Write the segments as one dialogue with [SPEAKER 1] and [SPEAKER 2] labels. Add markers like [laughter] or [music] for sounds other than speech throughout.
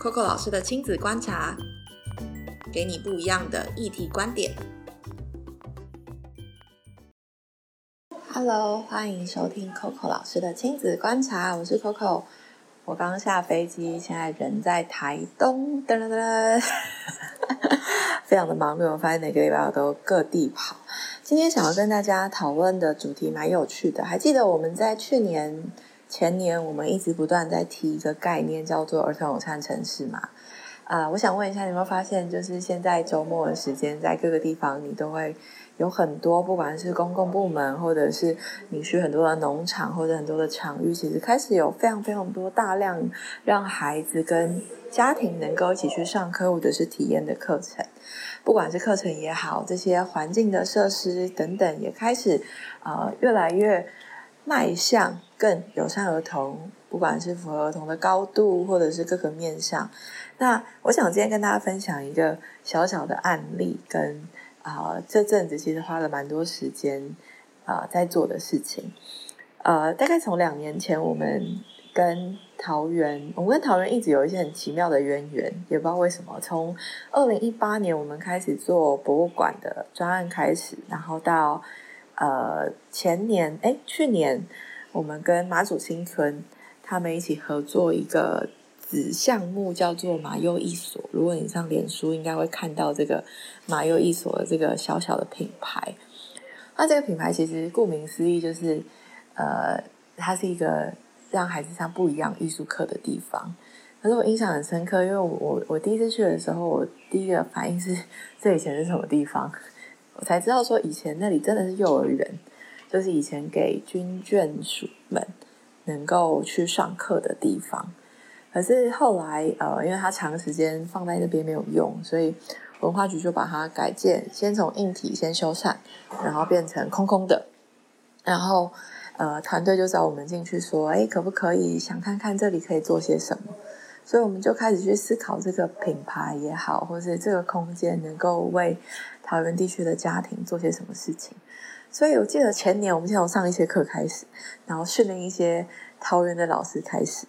[SPEAKER 1] Coco 老师的亲子观察，给你不一样的议题观点。Hello，欢迎收听 Coco 老师的亲子观察，我是 Coco。我刚下飞机，现在人在台东，噔噔噔，[laughs] 非常的忙碌。我发现每个礼拜我都各地跑。今天想要跟大家讨论的主题蛮有趣的，还记得我们在去年、前年，我们一直不断在提一个概念，叫做儿童友善城市嘛？啊，我想问一下，你有没有发现，就是现在周末的时间，在各个地方，你都会有很多，不管是公共部门，或者是你去很多的农场，或者很多的场域，其实开始有非常非常多大量让孩子跟家庭能够一起去上课或者是体验的课程。不管是课程也好，这些环境的设施等等，也开始啊越来越迈向更友善儿童，不管是符合儿童的高度，或者是各个面向。那我想今天跟大家分享一个小小的案例，跟啊这阵子其实花了蛮多时间啊在做的事情。呃，大概从两年前我们。跟桃园，我们跟桃园一直有一些很奇妙的渊源，也不知道为什么。从二零一八年我们开始做博物馆的专案开始，然后到呃前年，哎，去年我们跟马祖新村他们一起合作一个子项目，叫做马优一所。如果你上脸书，应该会看到这个马优一所的这个小小的品牌。那这个品牌其实顾名思义，就是呃，它是一个。让孩子上不一样艺术课的地方，可是我印象很深刻，因为我我第一次去的时候，我第一个反应是这以前是什么地方？我才知道说以前那里真的是幼儿园，就是以前给军眷属们能够去上课的地方。可是后来呃，因为它长时间放在那边没有用，所以文化局就把它改建，先从硬体先修缮，然后变成空空的，然后。呃，团队就找我们进去说，哎，可不可以想看看这里可以做些什么？所以我们就开始去思考这个品牌也好，或是这个空间能够为桃园地区的家庭做些什么事情。所以我记得前年我们先从上一些课开始，然后训练一些桃园的老师开始，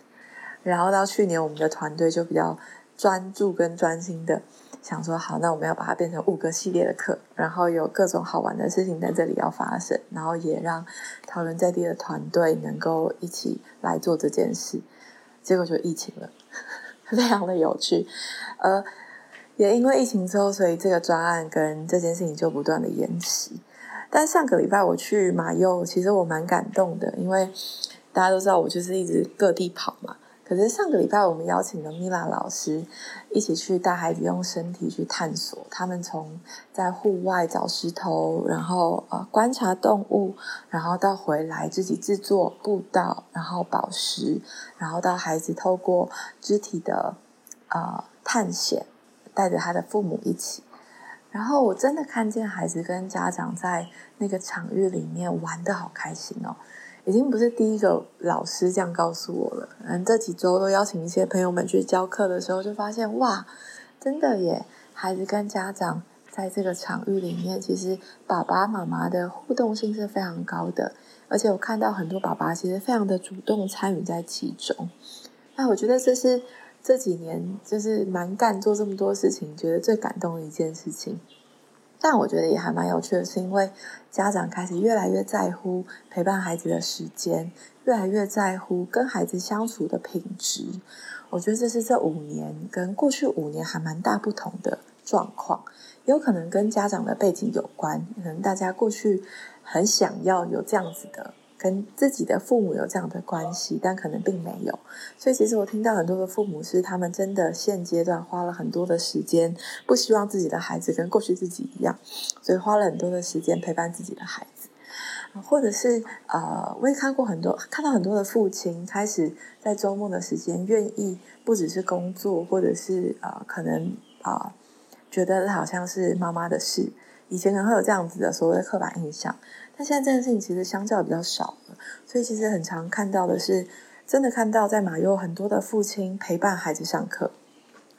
[SPEAKER 1] 然后到去年我们的团队就比较专注跟专心的。想说好，那我们要把它变成五个系列的课，然后有各种好玩的事情在这里要发生，然后也让讨论在地的团队能够一起来做这件事。结果就疫情了，[laughs] 非常的有趣。呃，也因为疫情之后，所以这个专案跟这件事情就不断的延迟。但上个礼拜我去马佑，其实我蛮感动的，因为大家都知道我就是一直各地跑嘛。可是上个礼拜，我们邀请了米拉老师一起去带孩子用身体去探索。他们从在户外找石头，然后呃观察动物，然后到回来自己制作步道，然后宝石，然后到孩子透过肢体的呃探险，带着他的父母一起。然后我真的看见孩子跟家长在那个场域里面玩的好开心哦。已经不是第一个老师这样告诉我了。嗯，这几周都邀请一些朋友们去教课的时候，就发现哇，真的耶！孩子跟家长在这个场域里面，其实爸爸妈妈的互动性是非常高的，而且我看到很多爸爸其实非常的主动参与在其中。那我觉得这是这几年就是蛮干做这么多事情，觉得最感动的一件事情。但我觉得也还蛮有趣的，是因为家长开始越来越在乎陪伴孩子的时间，越来越在乎跟孩子相处的品质。我觉得这是这五年跟过去五年还蛮大不同的状况，有可能跟家长的背景有关，可能大家过去很想要有这样子的。跟自己的父母有这样的关系，但可能并没有。所以，其实我听到很多的父母是，他们真的现阶段花了很多的时间，不希望自己的孩子跟过去自己一样，所以花了很多的时间陪伴自己的孩子。或者是呃，我也看过很多，看到很多的父亲开始在周末的时间，愿意不只是工作，或者是呃，可能啊，觉得好像是妈妈的事。以前可能会有这样子的所谓的刻板印象。那现在这件事情其实相较比较少了，所以其实很常看到的是，真的看到在马有很多的父亲陪伴孩子上课，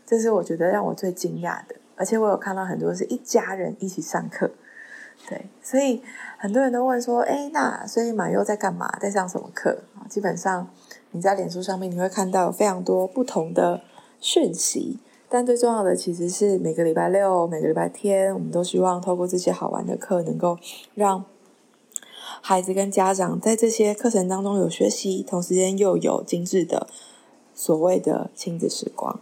[SPEAKER 1] 这是我觉得让我最惊讶的。而且我有看到很多是一家人一起上课，对，所以很多人都问说，哎，那所以马优在干嘛，在上什么课？基本上你在脸书上面你会看到非常多不同的讯息。但最重要的其实是每个礼拜六、每个礼拜天，我们都希望透过这些好玩的课，能够让孩子跟家长在这些课程当中有学习，同时间又有精致的所谓的亲子时光。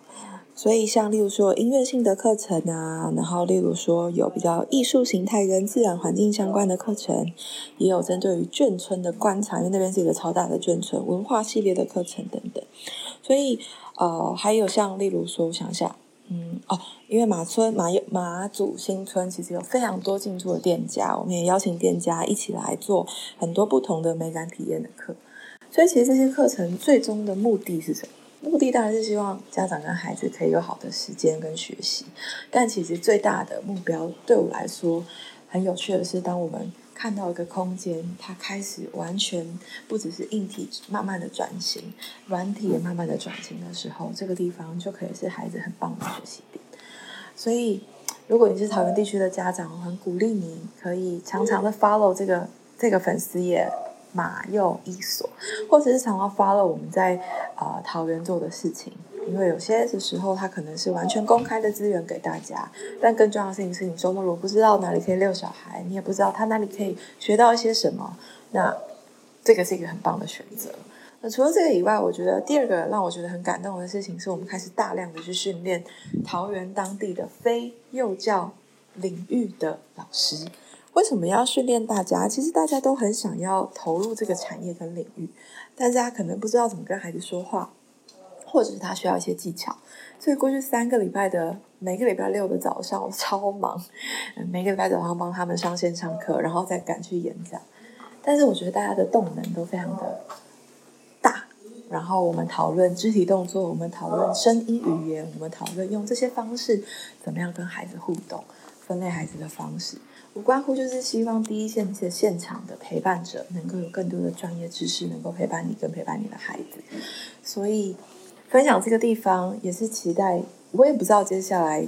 [SPEAKER 1] 所以，像例如说音乐性的课程啊，然后例如说有比较艺术形态跟自然环境相关的课程，也有针对于眷村的观察，因为那边是一个超大的眷村文化系列的课程等等。所以，呃，还有像例如说，我想一下，嗯，哦，因为马村马马祖新村其实有非常多进驻的店家，我们也邀请店家一起来做很多不同的美感体验的课。所以，其实这些课程最终的目的是什么？目的当然是希望家长跟孩子可以有好的时间跟学习，但其实最大的目标对我来说很有趣的是，当我们看到一个空间，它开始完全不只是硬体慢慢的转型，软体也慢慢的转型的时候，这个地方就可以是孩子很棒的学习点。所以，如果你是桃园地区的家长，我很鼓励你可以常常的 follow 这个这个粉丝页。马又一所，或者是常常 follow 我们在呃桃园做的事情，因为有些的时候它可能是完全公开的资源给大家，但更重要的事情是你周末如果不知道哪里可以遛小孩，你也不知道他哪里可以学到一些什么，那这个是一个很棒的选择。那除了这个以外，我觉得第二个让我觉得很感动的事情，是我们开始大量的去训练桃园当地的非幼教领域的老师。为什么要训练大家？其实大家都很想要投入这个产业跟领域，但是他可能不知道怎么跟孩子说话，或者是他需要一些技巧。所以过去三个礼拜的每个礼拜六的早上，我 [laughs] 超忙，每个礼拜早上帮他们上线上课，然后再赶去演讲。但是我觉得大家的动能都非常的大。然后我们讨论肢体动作，我们讨论声音语言，我们讨论用这些方式怎么样跟孩子互动，分类孩子的方式。无关乎就是希望第一线的现场的陪伴者能够有更多的专业知识，能够陪伴你，跟陪伴你的孩子。所以分享这个地方也是期待，我也不知道接下来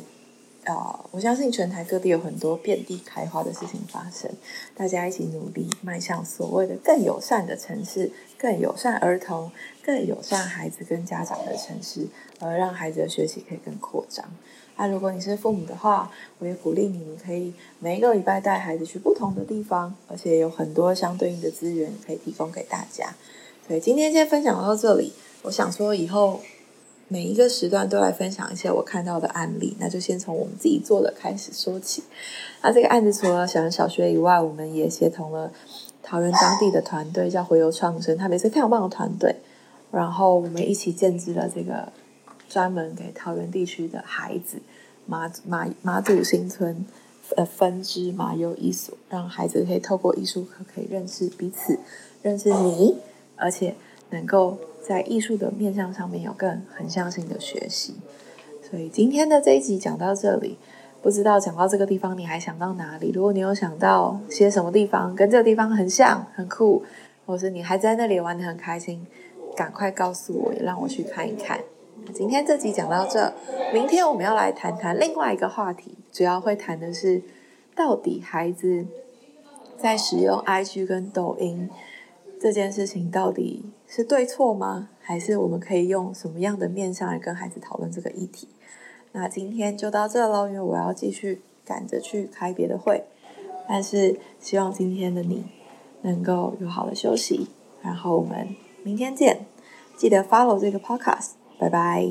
[SPEAKER 1] 啊，我相信全台各地有很多遍地开花的事情发生，大家一起努力迈向所谓的更友善的城市，更友善儿童，更友善孩子跟家长的城市，而让孩子的学习可以更扩张。那如果你是父母的话，我也鼓励你们可以每一个礼拜带孩子去不同的地方，而且有很多相对应的资源可以提供给大家。所以今天先分享到这里。我想说以后每一个时段都来分享一些我看到的案例，那就先从我们自己做的开始说起。那这个案子除了小人小学以外，我们也协同了桃园当地的团队，叫回游创生，他们也是非常棒的团队。然后我们一起建制了这个专门给桃园地区的孩子。马马马祖新村呃分支马优艺所，让孩子可以透过艺术课可以认识彼此，认识你，而且能够在艺术的面向上面有更横向性的学习。所以今天的这一集讲到这里，不知道讲到这个地方你还想到哪里？如果你有想到些什么地方跟这个地方很像、很酷，或是你还在那里玩的很开心，赶快告诉我，也让我去看一看。今天这集讲到这，明天我们要来谈谈另外一个话题，主要会谈的是，到底孩子在使用 IG 跟抖音这件事情到底是对错吗？还是我们可以用什么样的面向来跟孩子讨论这个议题？那今天就到这喽，因为我要继续赶着去开别的会，但是希望今天的你能够有好的休息，然后我们明天见，记得 follow 这个 podcast。拜拜。